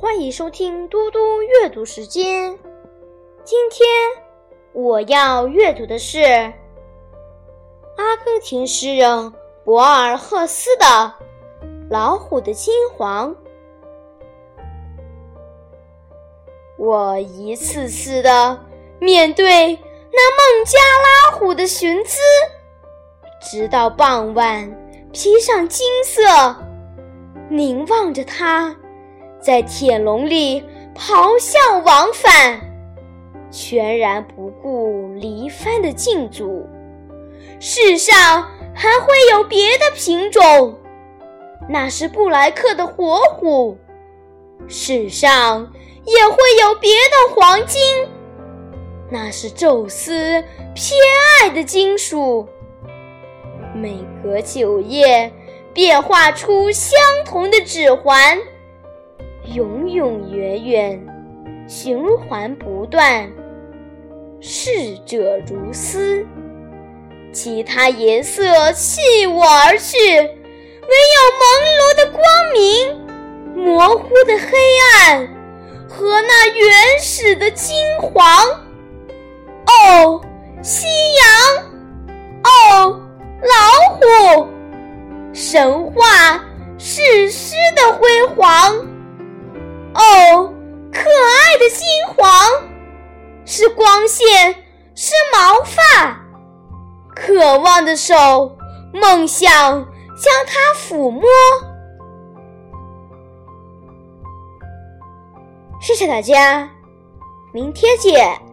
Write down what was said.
欢迎收听嘟嘟阅读时间。今天我要阅读的是阿根廷诗人博尔赫斯的《老虎的金黄》。我一次次的面对那孟加拉虎的寻姿，直到傍晚披上金色，凝望着它。在铁笼里咆哮往返，全然不顾离帆的禁足。世上还会有别的品种，那是布莱克的活虎。世上也会有别的黄金，那是宙斯偏爱的金属。每隔九夜，变化出相同的指环。永永远远，循环不断，逝者如斯。其他颜色弃我而去，唯有朦胧的光明、模糊的黑暗和那原始的金黄。哦，夕阳！哦，老虎！神话史诗的辉煌。是光线，是毛发，渴望的手，梦想将它抚摸。谢谢大家，明天见。